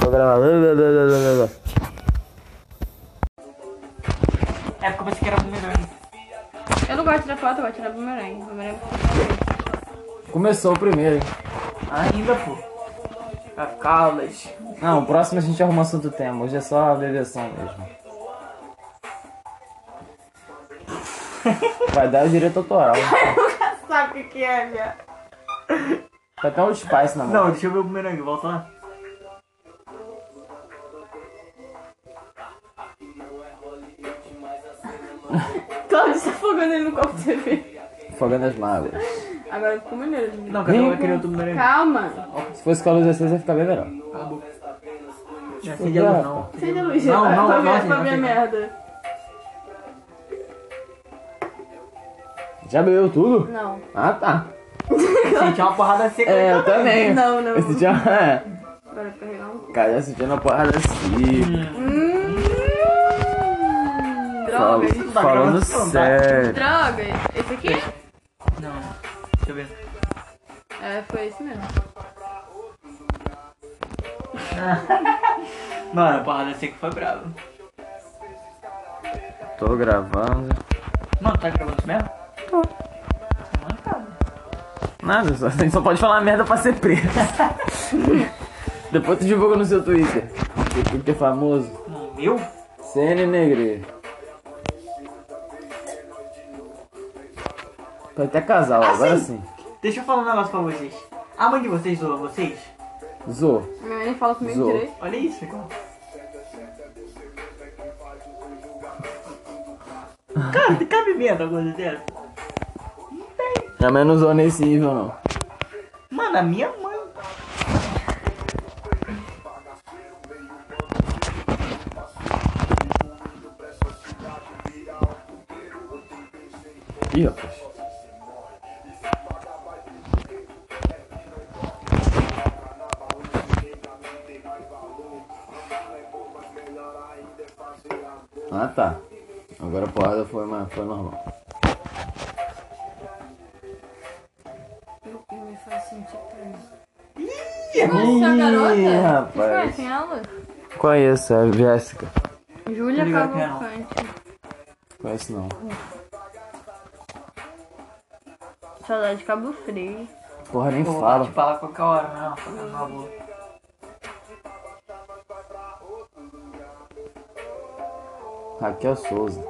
Só gravar. É porque eu pensei que era bumerangue. Eu não gosto de tirar foto, eu gosto de tirar bumerangue. Bumerangue Começou o primeiro, hein? Ainda, pô. A Carlas. Não, o próximo a gente arruma assunto tema. Hoje é só a bebeção mesmo. Vai dar o direito autoral. sabe o que, é, viado? Vai até um spice na mão. Não, deixa eu ver o bumerangue, volta lá. Afogando ele no copo de cerveja. Afogando as mágoas. Agora ficou maneiro. né? Não, cada um vai querer outro bumerangue. Calma. Se fosse com a luz acesa, ia ficar bem melhor. A boca. Não acende a luz, não. Seja luz, Não, pra, não, pra, não, pra não, ver a assim. merda. Já bebeu tudo? Não. Ah, tá. Senti uma porrada seca. É, eu também. Não, não. Eu senti uma... É. Bora carregar um. Cara, já senti uma porrada assim. Hum, Tá Falando tá? sério. Droga. Esse aqui? Não. Deixa eu ver. É, foi esse mesmo. Mano, a porrada seca foi brava. Tô gravando. Mano, tá gravando isso mesmo? Tô. Nada, só, gente só pode falar merda pra ser preso. Depois tu divulga no seu Twitter. Twitter famoso. No meu? CN Negre. Pode até casal, agora sim. Deixa eu falar um negócio pra vocês. A mãe de vocês zoa vocês? Zoou. Minha mãe fala comigo Zoou. direito. Olha isso, Ficou. Cara, tem cabimento uma coisa dessa? Minha mãe não zoou nesse nível, não. Mano, a minha mãe. Ih, rapaz. Tá. Agora a porrada foi, mais, foi normal. Me faz sentir. Ih, Conhece a garota? Vocês rapaz. conhecem ela? Conheço, é a Jéssica. Júlia é, não. Cavalcante. Conheço não. Saudade de Cabo Frio. Porra, nem Eu vou fala. te falar qualquer hora, não. Fica na boa. Raquel Souza.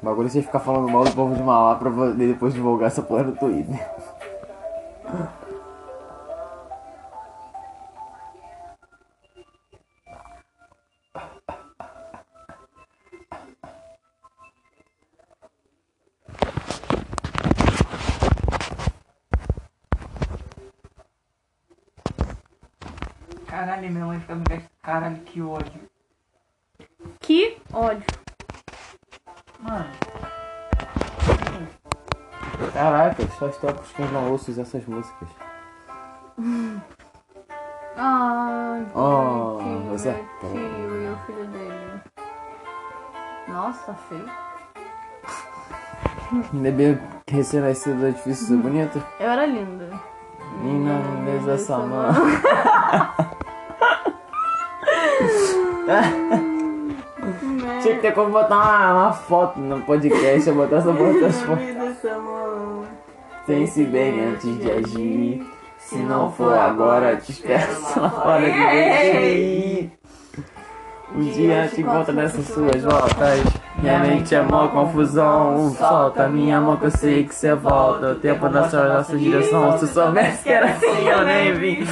O bagulho é você ficar falando mal do povo de Mauá pra poder depois divulgar essa porra no Twitter. Caralho, minha mãe fica me. Caralho, que ódio. Que ódio. Mano, Caraca, só tempos que eu não ouço essas músicas. Ai, Oh, bonitinho, você- meu tio e o filho dele. Nossa, feio. Bebê recém-nascido é difícil ser bonito. Eu era linda. Menina, não beija essa mão. Que ter como botar uma, uma foto no podcast, eu botar essa foto. Pense bem antes de agir. Se não for agora, te espero só fora de vestir. Um dia te encontro nessas suas voltas. Minha mente é mó confusão. Solta minha mão que eu sei que cê volta. O tempo na sua nossa direção. Se soubesse que era assim, eu nem vim.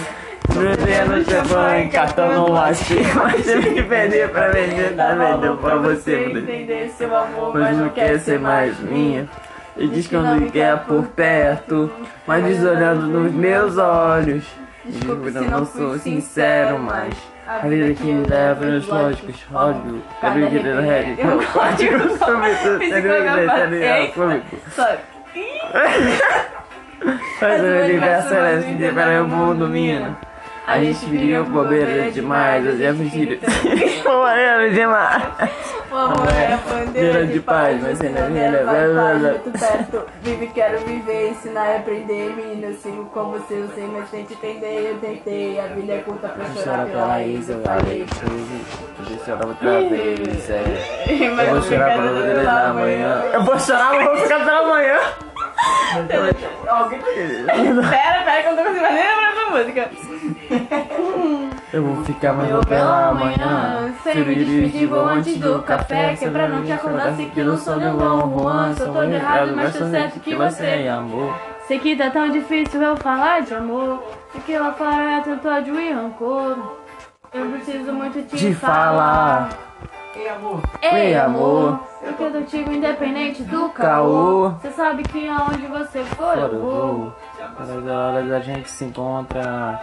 Bebendo champanhe, cartão no lastre. Mas tive que perder pra vender. Tá vendendo pra você. entender seu amor, Pois não quer ser mais minha. E diz que não me quer por perto, mas diz olhando nos meus olhos. Desculpe eu se não sou sincero, mas a vida que me leva nos lógicos, quero que ele arrepio, rede, eu código sobre Psicografia. tudo, Sabe? Faz o universo celeste para o mundo, mina. A gente viria bobeira demais, hoje é filho. Bobeira demais. O amor é a bandeira de paz, mas ainda vai muito perto. Vive, quero viver, ensinar e aprender. Menina, eu sigo com você, eu sei, mas tente entender. Eu tentei, a vida é curta pra chorar pela ex, eu falei. Eu chorar outra vez, é. Mas Eu vou chorar eu pela da manhã. Eu vou chorar, mas vou ficar pela manhã. Alguém- Pera, pera, que eu não tô conseguindo mais nem lembrar essa música. Eu vou ficar, mas Eu pela pela manhã, manhã. sem me despedir, vou antes do café. Que é pra não te acordar, se que no sono eu Dom Juan. Sou todo errado, mas tô certo que você é amor. Sei que tá tão difícil eu falar de amor. E que lá fora é tanto ódio e rancor. Eu preciso muito te De falar. falar. Ei, amor. Ei, Ei, amor. amor. Eu quero contigo independente do Caô. Você sabe que aonde você for Fora eu vou. vou. Para a hora da gente se encontra.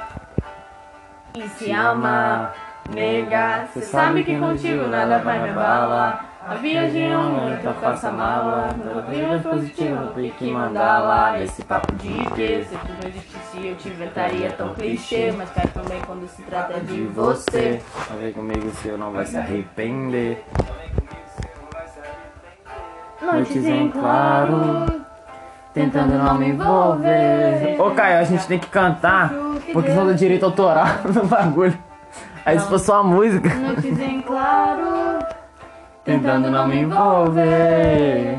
E se ama, nega. Você sabe que contigo nada vai me abalar. A viagem é uma, então faça mala. Não opiniões positivas, não tem que mandar lá. Nesse papo de que se tudo não existisse, eu te inventaria tão clichê. Mas cai também quando se trata de você. Ver comigo se eu não vai se arrepender. Noites em claro, tentando não me envolver. Ô Caio, a gente tem que cantar. Porque são do direito autoral no bagulho. Aí se for só a música. Noites em claro, Tentando não me envolver.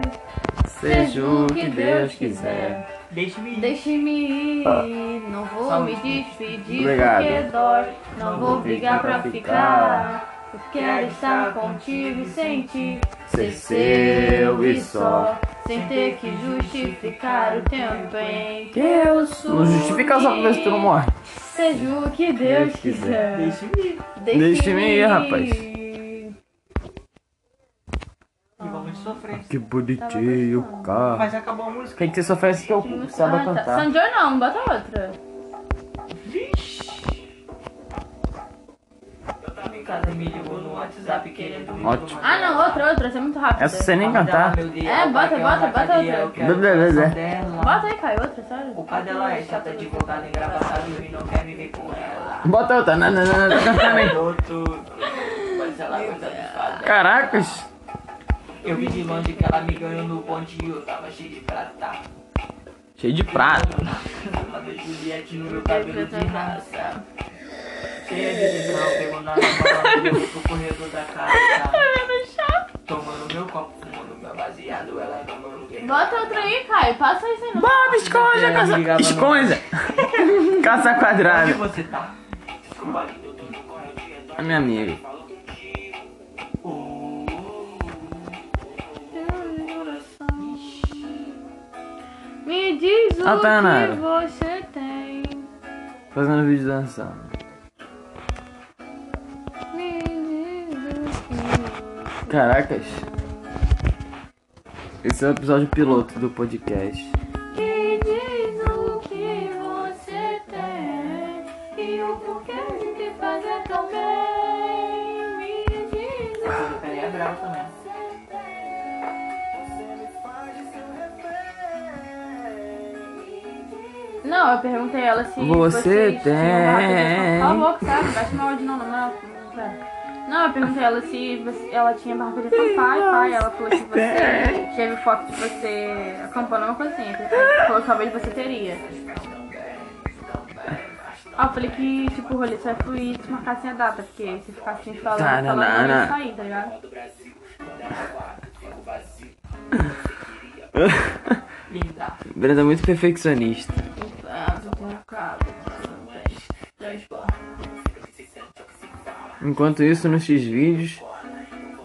Seja o que Deus quiser. Deixe-me ir. Deixe-me ir, não vou me despedir Obrigado. porque dói. Não vou brigar pra ficar. Eu quero estar contigo e sentir ser seu e só. Sem ter que justificar o tempo em que eu sou. Não justifica só pra ver se tu não morre. Seja o que Deus Deus quiser. quiser. Deixe-me ir. Deixe-me ir, rapaz. E sofrer. Que bonitinho, cara. Mas acabou a música. Tem que ter só faz que eu saiba Ah, tá. cantar. Sanjor não, bota outra. Cada me ligou no WhatsApp querendo Ótimo. Ah não, outra, outra, essa é muito rápida. Essa você nem cantar. É, bota, bota, bota outra. Bota aí, Caio, outra, sério. O pai dela é chata, advogada, engraçada e não quer me ver com ela. Bota outra. Não, não, não, não, tá de fazer. Caracas. Eu vi de longe que ela me ganhou no ponte e eu tava cheio de prata. Cheio de prato. Ela deu Juliette no meu cabelo de raça. Cheia de visão, pegou na mão, pro corredor da casa. Tomando meu copo, fumando meu baseado, ela tomando que Bota outra aí, Caio. Passa isso aí no. Bob, esconja, caça. Esconja. Caça Onde quadrada. você tá? A minha amiga. Me diz o que você tem. Fazendo vídeo dançando. Me diz o que Caracas. Esse é o episódio piloto do podcast. Não, eu perguntei a ela se Você vocês tem. Cala a boca, sabe? Bate mal de não, não, não. não. Eu perguntei a ela se você- ela tinha barraca de acampar e pai. Ela falou que você teve foto de você acampando uma coisa assim. Ela falou que talvez você teria. Ah, eu falei que, tipo, o rolê só ia fluir se marcassem a data, porque se ficasse assim falando, Tá, falando, não, não sair, tá ligado? Linda. Brenda é muito perfeccionista. Enquanto isso, no X-Vídeos,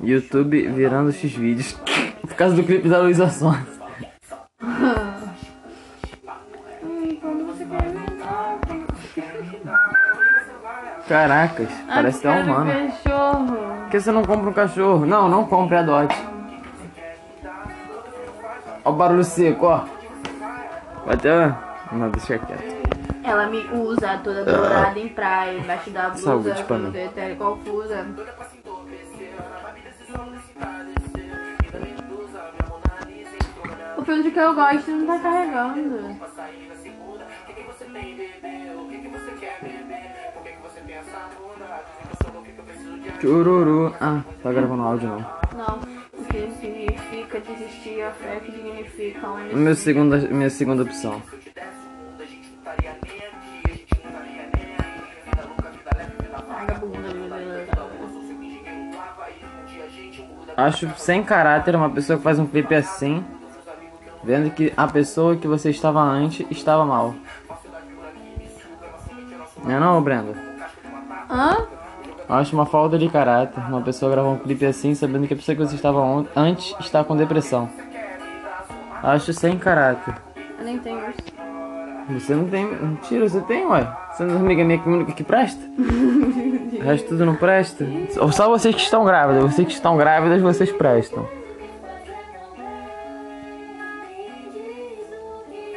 YouTube virando X-Vídeos. Por causa do clipe da Luísa Sonza. Inventar, Caracas, parece até um humano. cachorro. Por que você não compra um cachorro? Não, não compre, adote. Ó o barulho seco, ó. Vai até... Não, deixa quieto. Ela me usa toda dourada em praia, embaixo da blusa, Saúde eu tenho confusa. O filtro que eu gosto não tá carregando. Chururu. Ah, tá gravando áudio não. Não. O que significa desistir a fé que significa onde Minha segunda, minha segunda opção. Acho sem caráter uma pessoa que faz um clipe assim, vendo que a pessoa que você estava antes estava mal. Não é não, Brenda? Hã? Acho uma falta de caráter uma pessoa gravar um clipe assim, sabendo que a pessoa que você estava antes está com depressão. Acho sem caráter. Eu nem tenho isso. Você não tem. Mentira, você tem, ué. É amiga minha que única que presta? o resto tudo não presta? Ou só vocês que estão grávidas. Vocês que estão grávidas, vocês prestam.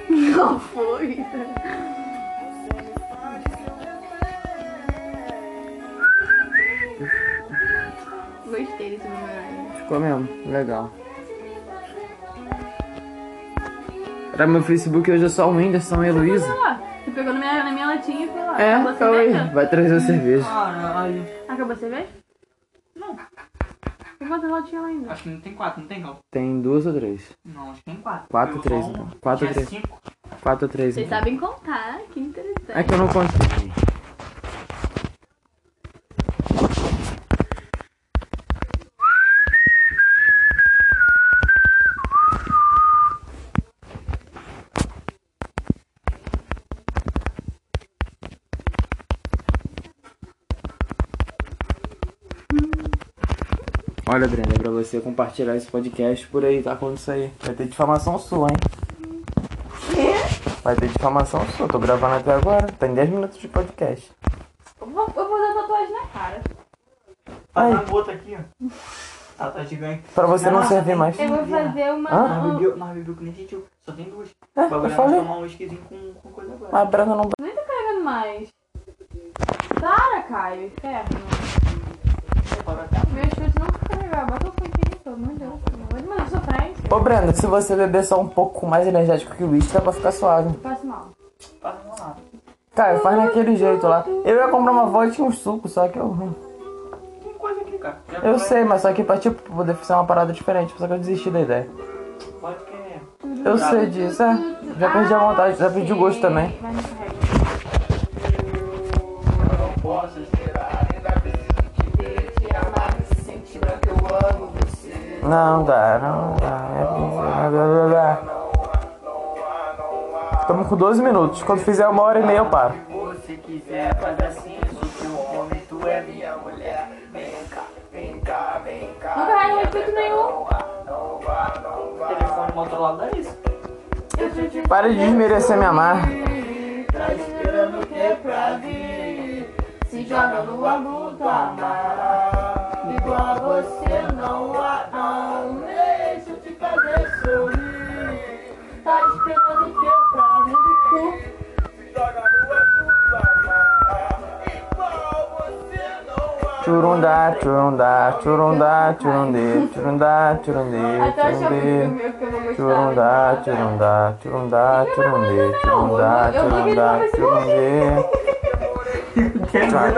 Não foi. Gostei desse. Ficou mesmo? Legal. Pra meu Facebook hoje é só o Whindersson e a Heloísa. Pegou na minha, na minha latinha e foi lá. É, Acabou a calma aí. cerveja? Vai trazer a cerveja. Caralho. Acabou a cerveja? Não, Tem quantas latinhas lá ainda? acho que não tem quatro, não tem não. Tem duas ou três? Não, acho que tem quatro. Quatro, Eu três, só então. um. Quatro, Tinha três. cinco. Quatro ou três. Vocês então. sabem contar, que interessante. É que eu não contei. Olha, Brenda, é pra você compartilhar esse podcast por aí, tá? Quando isso aí. Vai ter difamação sua, hein? Vai ter difamação sua, tô gravando até agora. Tem 10 minutos de podcast. Eu vou, eu vou dar tatuagem na cara. Faz Ai. uma outra aqui, ó. Tá, tá gigante. Pra você não servir mais. Eu vou fazer uma. Hã? Nós bebeu, nós bebeu que nem sentiu. Só tem duas. É, eu bagulho é falei. tomar um whiskyzinho com, com coisa agora. A Brenda não. Nem tá carregando mais. Para, Caio, inferno. Meus chutes não Bota o pelo amor de Deus. Ô Brenda, se você beber só um pouco mais energético que o uísque, dá pra ficar suave. Passo mal. Passa uma lá. Caio, faz naquele jeito lá. Eu ia comprar uma vodka e tinha um suco, só que eu. Tem coisa aqui, cara. Já Eu vai- sei, mas só que pra tipo, poder ser uma parada diferente, só que eu desisti da ideia. Pode querer. Eu sei disso, é. Já perdi a vontade, já perdi o gosto também. Não Não dá, não dá. É blá, blá, blá, blá. Estamos com 12 minutos. Quando fizer uma hora e meia eu paro. Se você quiser, faz assim, sou seu homem, tu é minha mulher. Vem cá, vem cá, vem cá. Não carrega mais efeito nenhum. Telefone Motorola dá isso. Para de desmerecer minha marca. Tá esperando o que pra vir? Se joga numa luta amar. Igual a você não há, não. Deixa eu te fazer sorrir. Tá esperando o que pra vir do cu. Churundá, churundá, churundá, churundê, churundá, churundê, churundê. Churundá, churundá, churundá, churundê, churundá, churundá, churundê.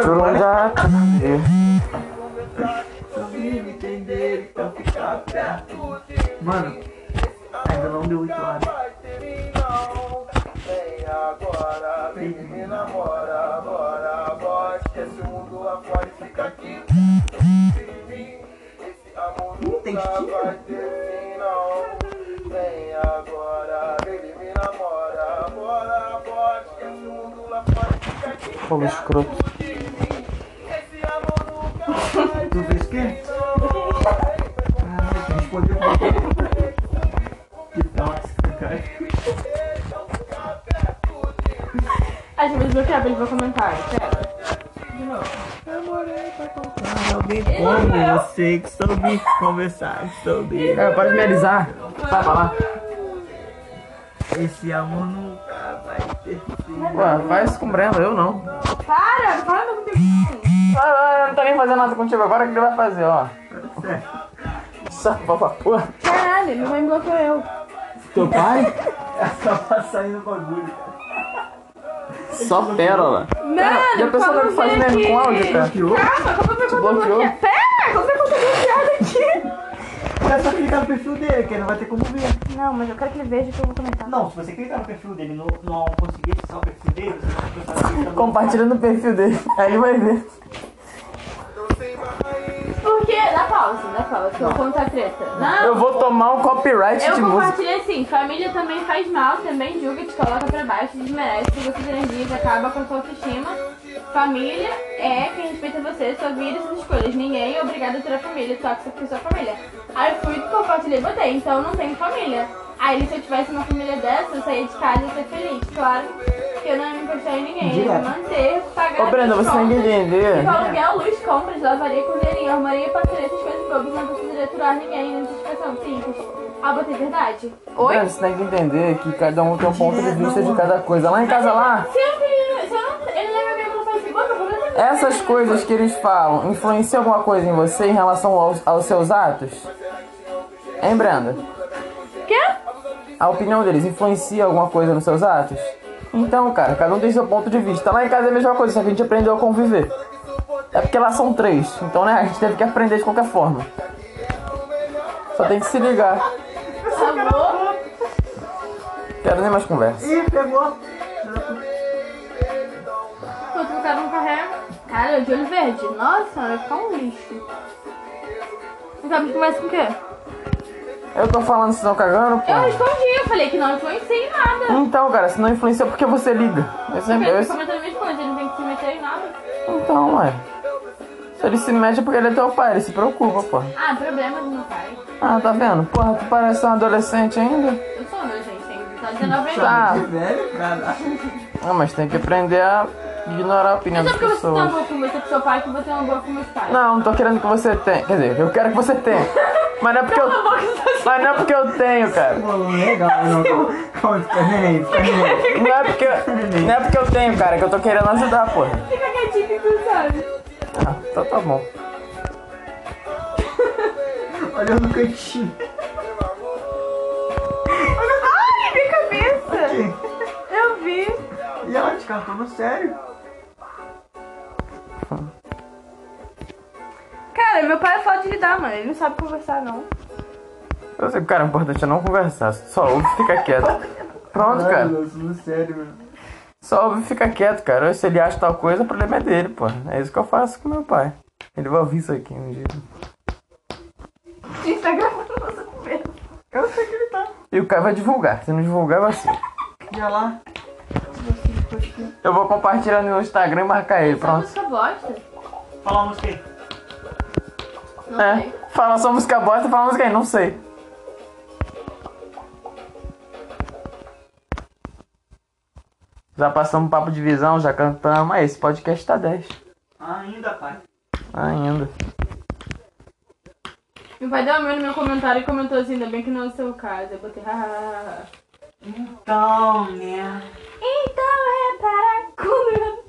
Churundá, churundê. Perto. Mano, ainda não deu 8 horas. Vem agora, vem me namora, bora, bora. Esquece o mundo fica aqui. Vem agora, me namora, bora, bora. Esquece o mundo lá fora fica aqui. Povo escroto. Você que soube conversar sobre É, para de me alisar. Vai pra lá. esse amor nunca vai ter fim. Ué, faz com o Brenda, eu não. Para, fala meu comigo. Ah, eu não tá nem fazendo nada contigo agora, o que ele vai fazer, ó? Só pra porra. Caralho, minha mãe bloqueou eu. Teu pai? É só pra sair no bagulho. Só pérola. Mano, Já pensou como como faz ver mesmo com áudio, cara? Calma, como eu Te bloqueou? bloqueada? Pera, como eu conta bloqueada aqui? É só clicar no perfil dele, que ele não vai ter como ver. Não, mas eu quero que ele veja que eu vou comentar. Não, se você clicar no perfil dele e não, não conseguir acessar o perfil dele, você vai pensar que ele tá Compartilha no perfil dele. Aí ele vai ver. Por quê? Dá pausa, dá pausa, que eu vou contar a treta. Não, Eu vou tomar um copyright eu de música. compartilhei assim, família também faz mal, também julga, te coloca pra baixo, desmerece, suga suas energias, acaba com sua autoestima. Família é quem respeita você, sua vida e suas escolhas. Ninguém é obrigado a ter a família, tóxica porque sua família. Aí eu fui, compartilhei e botei, então eu não tenho família. Aí se eu tivesse uma família dessa, eu saía de casa e ia ser feliz. Claro que eu não ia me encostar em ninguém, eu ia me manter, pagar Ô Brenda, você tem que contas. entender. Tipo, aluguel, luz, compras, lavaria, cozinharia, arrumaria, parceria, essas coisas bobas, não precisaria aturar ninguém, identificação, simples. Ah, botei verdade. Oi? Você tem que entender que cada um tem um ponto de vista de cada coisa. Lá em casa lá, Se eu, se eu não, ele leva minha essas coisas que eles falam influenciam alguma coisa em você em relação aos, aos seus atos? Hein, Brenda? Quê? A opinião deles influencia alguma coisa nos seus atos? Então, cara, cada um tem seu ponto de vista. Lá em casa é a mesma coisa, só que a gente aprendeu a conviver. É porque lá são três, então né, a gente teve que aprender de qualquer forma. Só tem que se ligar. Amor? Quero nem mais conversa. Ih, pegou. Cara, de olho verde. Nossa, vai ficar um lixo. Não sabe que começa com o quê? Eu tô falando se não cagando, pô. Eu respondi, eu falei que não influencia em nada. Então, cara, se não influencia, por que você liga? Eu sempre, Ele eu- tá comentando minhas coisas, ele não tem que se meter em nada. Então, ué. Se ele se mete é porque ele é teu pai, ele se preocupa, pô. Ah, problema do meu pai. Ah, tá vendo? Porra, tu parece um adolescente ainda. Eu sou meu, gente, só 19 anos. Tá. Cara. Ah, mas tem que aprender a ignorar a opinião Mas das é porque você tem uma pessoas. conversa com seu pai que você tem uma boa meus pais. Não, não tô querendo que você tenha. Quer dizer, eu quero que você tenha. Mas não é porque eu. Mas não é porque eu tenho, cara. Legal, não. Não é porque. Não é porque eu tenho, cara, que eu tô querendo ajudar, porra. Fica quietinho que tu sabe. Ah, então tá bom. Olha no cantinho. Ai, minha cabeça! Eu vi. E ela te cantou no sério. Meu pai é foda de lidar, mano. Ele não sabe conversar, não. Eu sei, cara, o importante é não conversar. Só ouve e fica quieto. Pronto, cara. Nossa, no sério, mano. Só ouve e fica quieto, cara. Se ele acha tal coisa, o problema é dele, pô. É isso que eu faço com meu pai. Ele vai ouvir isso aqui um dia. A gente tá gravando nossa conversa. Eu sei que ele tá. E o cara vai divulgar. Se não divulgar, vai ser. Ia lá. Eu vou compartilhar no Instagram e marcar ele, Essa pronto. música bosta. Fala uma música aí. Não É. sei. Fala só música bosta, fala música aí, não sei. Já passamos papo de visão, já cantamos. Aí, esse podcast tá 10. Ainda, pai. Ainda. Meu pai deu amor no meu comentário e comentou assim, ainda bem que não é o seu caso. Eu botei, hahaha. Então, né? Então repara quando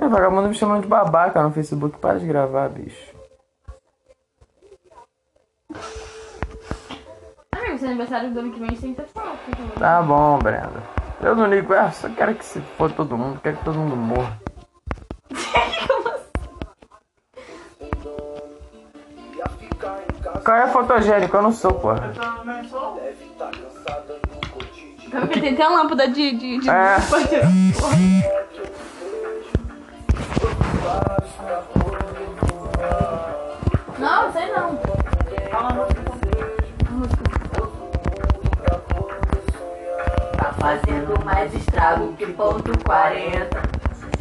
É, vagabundo me chamando de babaca no Facebook. Para de gravar, bicho. Amigo, seu aniversário do ano que vem tem que ter foto. Tá bom, Brenda. Eu não ligo, ah, só quero que se for todo mundo, quero que todo mundo morra. Casa, Qual é a fotogênico? Eu não sou, porra. Eu também sou. deve estar cansada do cotidiano. Porque tem até uma lâmpada de. de, de... É. Não, sei não. Fazendo mais estrago que ponto 40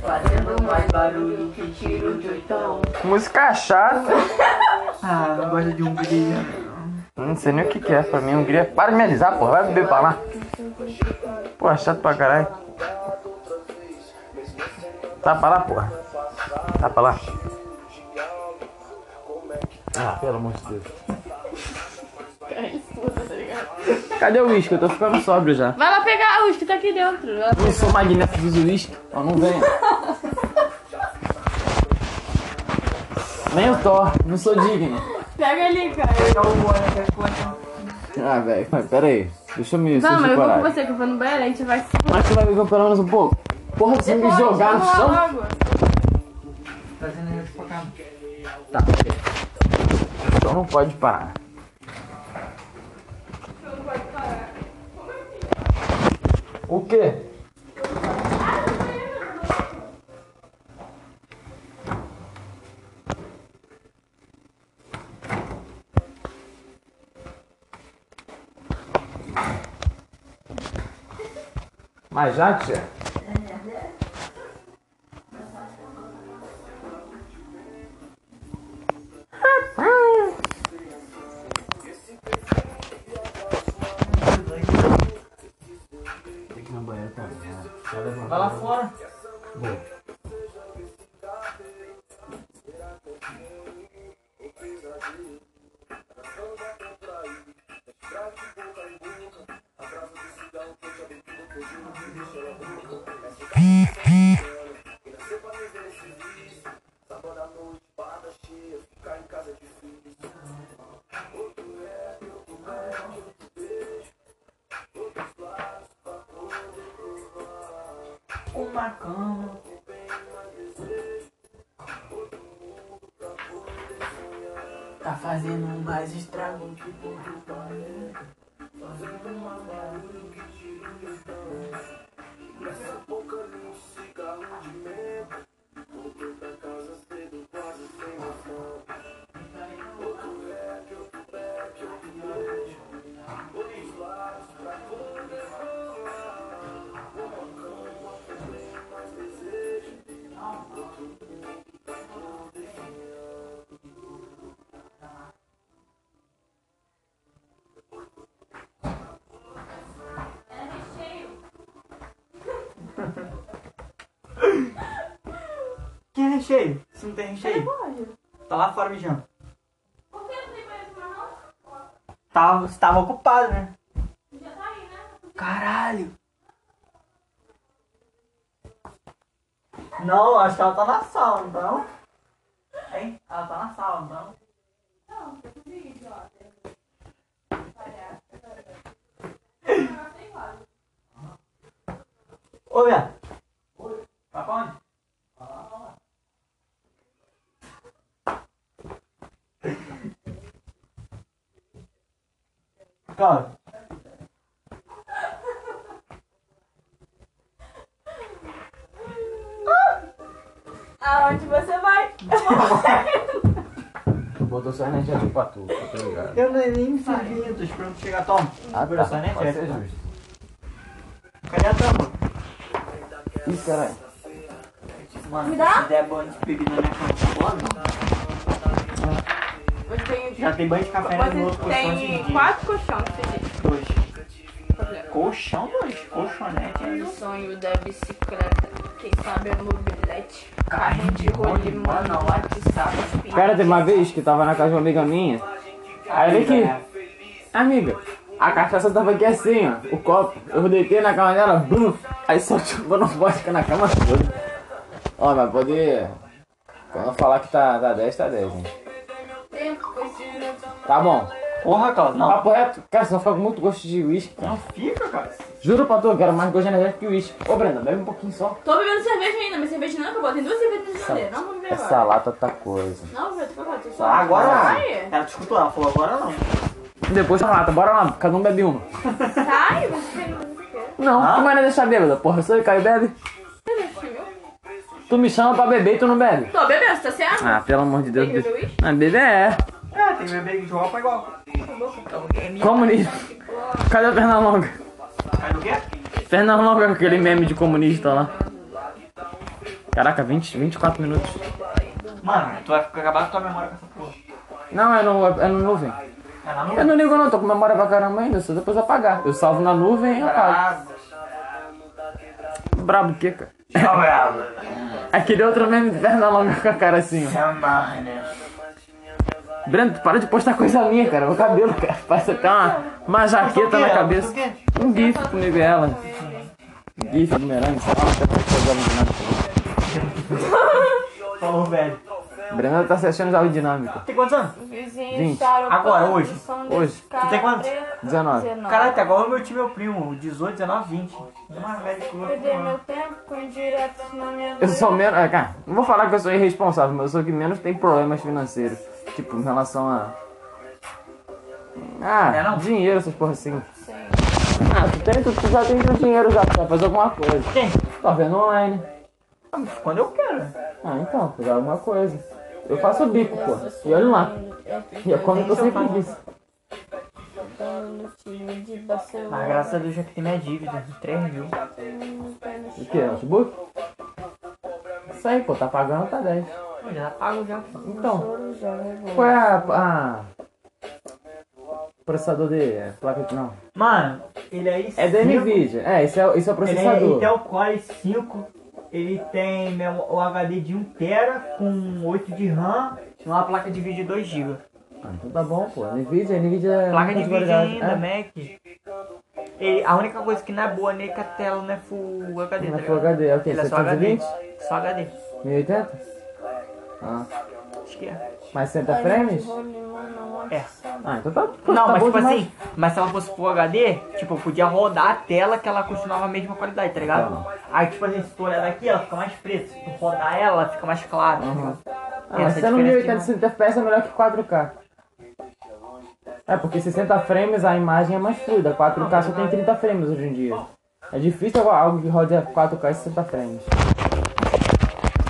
Fazendo mais barulho que tiro de oitão Música chata. Ah, não gosta de Hungria. Não sei nem o que que é pra mim. Hungria. Para de me alisar, porra. Vai beber pra lá. Pô, chato pra caralho. Tá pra lá, porra. Tá pra lá. Ah, pelo amor de Deus. Cadê o uísque? Eu tô ficando sóbrio já. Vai lá pegar os que tá aqui dentro. Eu não sou magnético de uísque. Ó, não venha. Nem o Thor. Não sou digno. Pega ali, cara. Ah, velho. Pera aí. Deixa eu me Não, mas eu vou com você, que eu vou no banheiro, a gente vai se Mas tu vai beber pelo menos um pouco? Porra, você me jogar no chão? pra cá. Tá, ok. Então não pode parar. O quê? Mas já, tia? Recheio? Se não tem recheio? Tá lá fora mijando. Por que não tem banheiro pra nós? Tava, você tava ocupado, né? Já tá aí, né? Caralho. Não, acho que ela tá na sala, então. Hein? Ela tá na sala, então. Não, eu consegui, ó. Ô, viado. Vai pra onde? Cara, Aonde você vai? Tu botou só energético pra tu, tá ligado? eu nem, nem me servi, tô esperando chegar, toma. Ah, Segura só, né, ser justo. Cadê a tampa? Ih, caralho. Mano, Me dá? se der banho de bebida na minha cama, tá Já tem banho de café no outro tem quatro colchões. Colchão, dois. Colchonete é O isso. sonho da bicicleta, quem sabe é mobilete. Carrinho de rolimã, não WhatsApp. Cara, teve uma vez que tava na casa de uma amiga minha. Aí olha aqui. Amiga, a cachaça tava aqui assim, ó. O copo. Eu deitei na cama dela, blum. Aí só chupando vodka na cama toda. Ó, mas poder. Quando eu falar que tá, tá 10, tá 10, gente. Tá bom. Porra, Carlos, não. Papo reto. Cara, só fica com muito gosto de uísque, cara. Não fica, cara. Juro pra tu, eu quero mais gosto de energético que uísque. Ô, Brenda, bebe um pouquinho só. Tô bebendo cerveja ainda, mas cerveja não acabou. Tem duas cervejas na geladeira. Não vou beber Essa agora. lata tá coisa. Não, beber, tô só. Agora Sai. não. Ela te escutou, ela falou agora não. Depois a lata, bora lá, cada um bebe uma. Sai, você quer. Não, Ah? tu vai deixar bêbada, porra. Você cai e bebe. Tu me chama pra beber e tu não bebe. Tô bebendo, você tá certo? Ah, pelo amor de Deus. Tem uísque? Ah, beber é. É, tem bebê joga pra igual. Comunista. Cadê o Pernalonga? Cai do quê? Pernalonga com aquele meme de comunista lá. Caraca, 20, 24 minutos. Mano, tu vai acabar com tua memória com essa porra. Não, é no, é no nuvem. É na Eu nuvem? não ligo não, tô com memória pra caramba ainda, só depois apagar. Eu salvo na nuvem e apago. Brabo o quê, cara? Bravo. Aquele outro meme de Pernalonga com a cara assim, ó. Amarra, né? Breno, tu para de postar coisa minha, cara. O cabelo, cara. Parece até uma, uma jaqueta na cabeça. Um gif comigo e ela. Gif, sei lá, até ela de nada. Falou, velho. Brenda tá se achando já o dinâmico. Tem quantos anos? Vinte. Vinte. Agora, hoje? Hoje. Tu tem quantos? 19. Caralho, até agora o meu time é o primo. 18, 19, 20. Uma velha que eu Perder meu tempo com indiretos na minha Eu sou menos. é, Cara, não vou falar que eu sou irresponsável, mas eu sou o que menos tem problemas financeiros. Tipo, em relação a. Ah, É, não? dinheiro, essas porra assim. Ah, tu, tem, tu, tu já tem teu dinheiro já pra fazer alguma coisa. Quem? Tá vendo online. Quando eu quero. Ah, então, fazer alguma coisa. Eu faço bico, pô. E olha lá. E eu como que eu sempre disse. no time de Barcelona. Mas graças a Deus já que tem minha dívida. 3 mil. O que? Notebook? Isso aí, pô, tá pagando, tá 10. Já pago já. Então, qual é a. a processador de. é, placa de. Não. Mano, ele é É da i5, Nvidia. É, esse é, esse é o Ele é processador. Intel Core 5. Ele tem o HD de 1 TB com 8 de RAM e uma placa de vídeo de 2 GB. Ah, então tá bom, pô. Nvidia, Nvidia é. Placa de vídeo ainda, É. Mac. Ele, a única coisa que não é boa nele é que a tela não é Full HD. Não é tá Full? HD, é o quê? Ele é só HD. 720? Só HD. 1080? Ah. Acho que é. Mais 60 frames? É. Ah, então tá. Não, tá mas tipo demais. assim, mas se ela fosse Full HD, tipo, eu podia rodar a tela que ela continuava a mesma qualidade, tá ligado? Tá. Aí, tipo assim, se tu olhar daqui, ela fica mais preta. Se tu rodar ela, ela fica mais clara. tá ligado? Ah, mas sendo diferença 1080 de 60 FPS é melhor que 4K. É, porque 60 frames a imagem é mais fluida. 4K só tem 30 frames hoje em dia. É difícil algo que rode a 4K e 60 frames.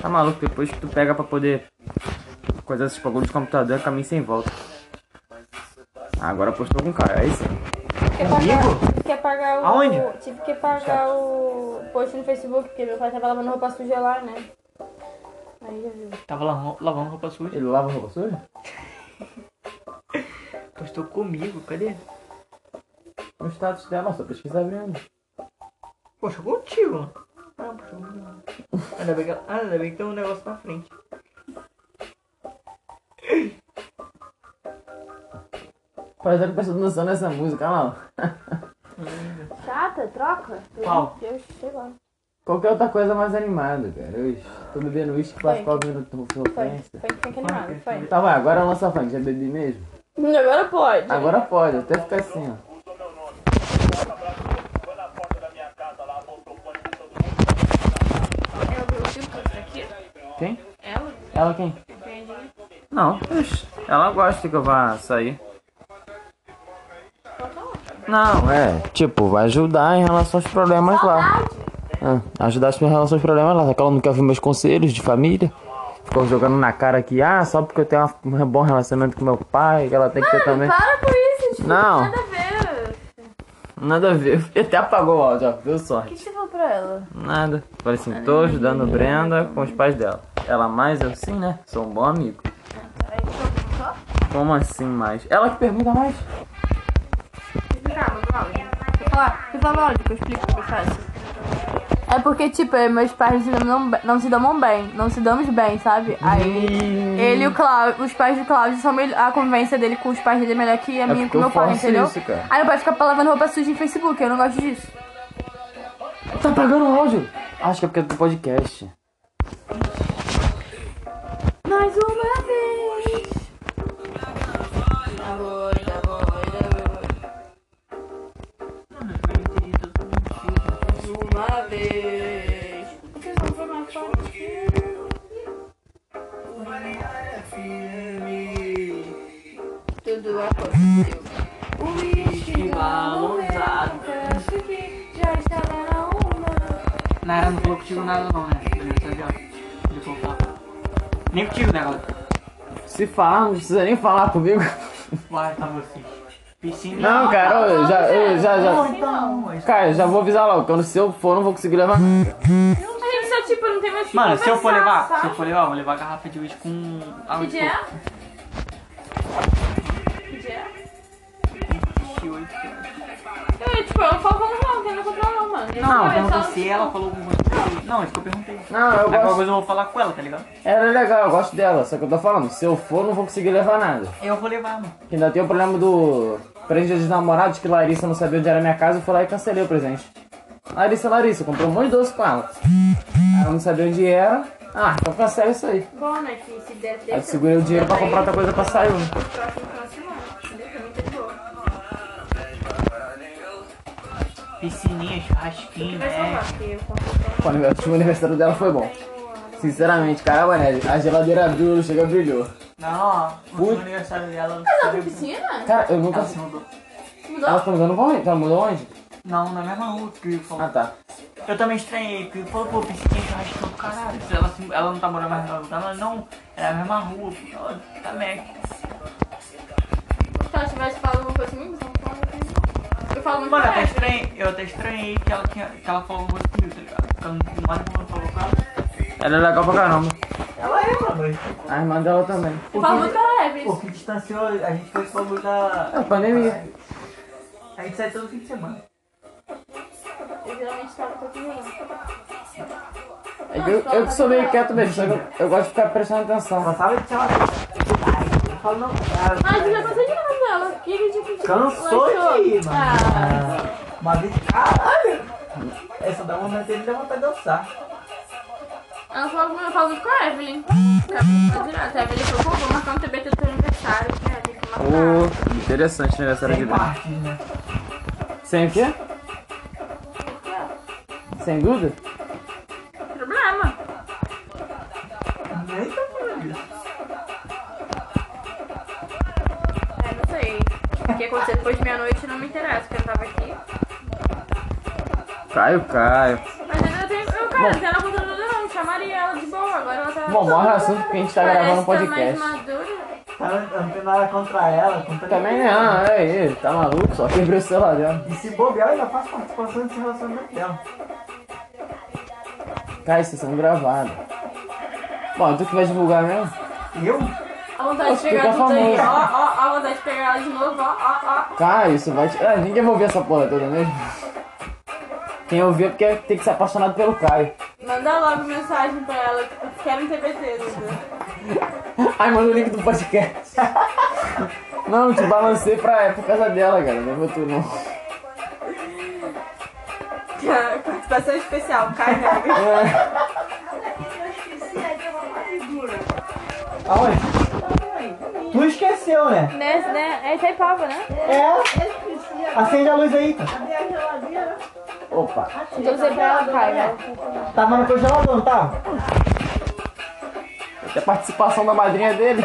Tá maluco, depois que tu pega pra poder coisar esses bagulhos de computador, é caminho sem volta. Ah, agora postou com cara, é isso? Quer pagar, tive que pagar o. Aonde? Tive que pagar o post no Facebook, porque meu pai tava lavando roupa suja lá, né? Aí já viu. Tava lavando, lavando roupa suja. Ele lava roupa suja? Postou comigo, cadê? No status dela, só pesquisa abrindo. Poxa, contigo. Não. Ainda bem que, ah, ainda bem que tem um negócio na frente. Parece que eu tô dançando essa música, olha lá. Chata, troca? Qual? Qualquer outra coisa mais animada, cara. Eu tô bebendo uísque pra Foi. ficar ouvindo tua Foi, sofrência. foi, foi que animado, foi. Tá, vai, agora lança funk, já bebi mesmo? Agora pode. Agora pode, até ficar assim, ó. Ela viu o filme que aqui? Quem? Ela? Quem? Entendi. Não, ela gosta que eu vá sair. Não, é, tipo, vai ajudar em relação aos problemas lá. Ah, ajudar em relação aos problemas lá. Só que ela não quer ouvir meus conselhos de família. Ficou jogando na cara aqui, ah, só porque eu tenho um bom relacionamento com meu pai, que ela tem que ter também. Para com isso, tipo, Não. nada a ver. Nada a ver. Até apagou o áudio, ó. Deu que sorte. Pra ela? Nada. Falei assim, tô ajudando Brenda com os pais dela. Ela mais, eu sim, né? Sou um bom amigo. Aí perguntou? Como assim mais? Ela que pergunta mais. Calma, calma. Deixa eu falar. Deixa eu falar uma áudio que eu explico o que eu faço. É porque, tipo, eu e meus pais não, se dão bem- não se dão bem. Não se damos bem, sabe? Aí, ele e o Cláudio, os pais do Cláudio são melhor. A convivência dele com os pais dele é melhor que a minha porque com meu eu pai, faço entendeu? isso, cara. Aí meu pai fica lavando roupa suja em Facebook, eu não gosto disso. Tá apagando o áudio? Acho que é porque é do podcast. Mais uma vez. Agora, agora, Uma vez. Porque não foi mais forte. Tudo aconteceu. O uísque Nara não falou contigo nada não, né? Eu falar. Nem contigo, né, galera? Se falar, não precisa nem falar comigo. Vai, tá você. Piscina. Não, cara, eu já, eu já, já. Então, Cara, eu já vou avisar logo. Quando se eu for, não vou conseguir levar. A gente só, tipo, não tem mais que Mano, se eu for levar, se sabe? eu for levar, eu vou levar a garrafa de uísque com água Que de dia é? Que dia é? 28, que eu acho. Eu, tipo, eu falo, vamos lá, não eu perguntei se ela falou alguma coisa. Não, é isso que eu perguntei. Não, eu qualquer gosto. coisa eu vou falar com ela, tá ligado? Ela é legal, eu gosto dela. Só que eu tô falando, se eu for, não vou conseguir levar nada. Eu vou levar, mano. Que ainda tem o problema do presente dos namorados, que Larissa não sabia onde era a minha casa, eu fui lá e cancelei o presente. Larissa, Larissa, eu comprei um monte de doce com ela. Ela não sabia onde era, Ah, então cancela isso aí. Bom, né? Que se der Aí eu segurei o dinheiro pra comprar outra coisa pra sair. né? Próximo final Piscininha, churrasquinho, né? compro O último aniversário dela foi bom. Sinceramente, caramba, né? A geladeira abriu, chega brilhou. Não, o Ui. último aniversário dela não Não, sabe- piscina? Cara, eu nunca. Ela se mudou. Mudou? Ela tá mudando pra onde? Ela mudou onde? Não, na mesma rua que o Will falou. Ah, tá. Eu também estranhei, porque ele falou, pô, piscininha, churrasquinho do caralho. Ela, se- ela não tá morando mais no lugar, mas não, era a mesma rua, pô. Ela tá Mac. Se ela tivesse falado alguma coisa comigo, você não falo muito Mano, eu até ela. estranhei, eu até estranhei que ela, tinha, que ela falou coisa comigo, tá ligado? Porque ela não mais como ela falou com ela. Ela é legal pra caramba. Ela é, mano. A irmã dela também. Eu falo muito com ela, Evelyn. O que distanciou, a gente foi pro bagulho da. É, pandemia. A gente sai todo fim de semana. Eu geralmente tava. É que eu, eu que sou meio quieto mesmo, só que eu, eu gosto de ficar prestando atenção. Passava de chamar. Eu falo, não, cara. Ah, eu já passei de dela. O que que tipo... Cansou de ir, mano. Ah, Uma vez, caralho! Essa dá vontade dele dá vontade de dançar. ela falou comigo, eu falo muito com a Evelyn. Fica direto. A Evelyn falou, pô, vou marcar um TBT do teu aniversário. né? Tem que marcar. Ô, interessante aniversário de Sem partes, né? Sem o quê? Sem dúvida? Caio, Caio. Mas ainda tem. Eu, cara, não tem ela não. Chamaria ela de boa. Agora ela tá. Bom, morre o assunto que a gente tá gravando um Parece que tá mais podcast. madura. Cara, eu não tenho nada contra ela, contra Também ninguém. não, é ele, tá maluco? Só quebrou o celular dela. E se bobear, eu ainda faço participação desse relacionamento dela. Caio, vocês são gravados. Bom, tu que vai divulgar mesmo? Eu? A vontade Poxa, de pegar fica tudo aí. Ó, ó, ó, a vontade de pegar ela de novo. Ó, ó, Caio, isso vai te. Ah, ninguém vai ouvir essa porra toda mesmo. Quem ouvir é porque tem que ser apaixonado pelo Caio. Manda logo mensagem pra ela. Tipo, quero um TBT? Ai, manda o link do podcast. Não, te balancei pra, é por causa dela, cara. Não é pra tu não. Participação especial, cai nega. Aonde? Tu esqueceu, né? Nesse, né? É Itaipava, né? É. Acende a luz aí, cara. Opa. Eu usei pra ela, Caio. Tava no congelador, não tava? Até a participação da madrinha dele.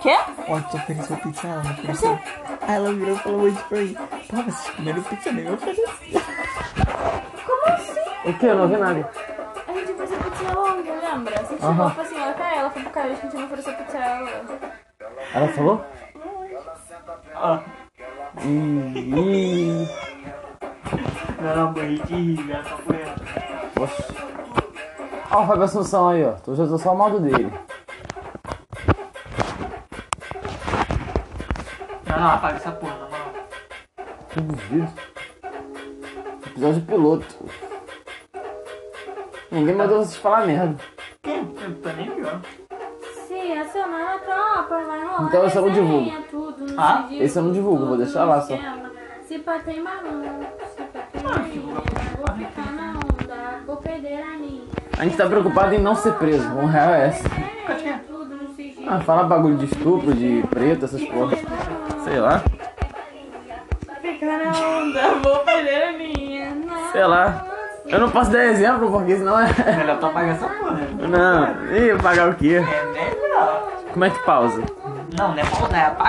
Quê? Ontem ofereceu pizza, ela não ofereceu. Aí ela virou e falou hoje pra mim. Pô, vocês comeram pizza, nem eu ofereci. O que? Eu não vi nada. A gente foi ser pizza longa, lembra? Você chegou Aham. e falou assim, ela cai, ela foi pro Caio, a gente não ofereceu pizza ela. Ela falou? Ó, Ih, ih. não, morri de rir, essa mulher. Poxa. Ó, o Fábio Assunção aí, ó. Tu já usou só o modo dele. Não, não, apaga essa porra, na moral. Que duvido. Episódio piloto. Ninguém mandou vocês falar merda. Quem? Eu tô nem vendo. Se acionar a tropa, vai rolar. Então esse eu não divulgo. resenha, Tudo no Ah? sigilo, Esse eu não divulgo, vou deixar lá só. esquema. Se pá tem maluco, se pá tem menina, vou ficar na onda, vou perder a minha. A gente tá preocupado em não ser preso. Um real é essa. Tudo no sigilo. Ah, fala bagulho de estupro, de preto, essas porras. Sei lá. Ficar na onda, vou perder a minha. Sei lá. Eu não posso dar exemplo, porque senão é. Melhor tu apagar essa porra, né? Não. Ih, pagar o quê? É melhor. Como é que pausa? Não, não é pausar, é apagar.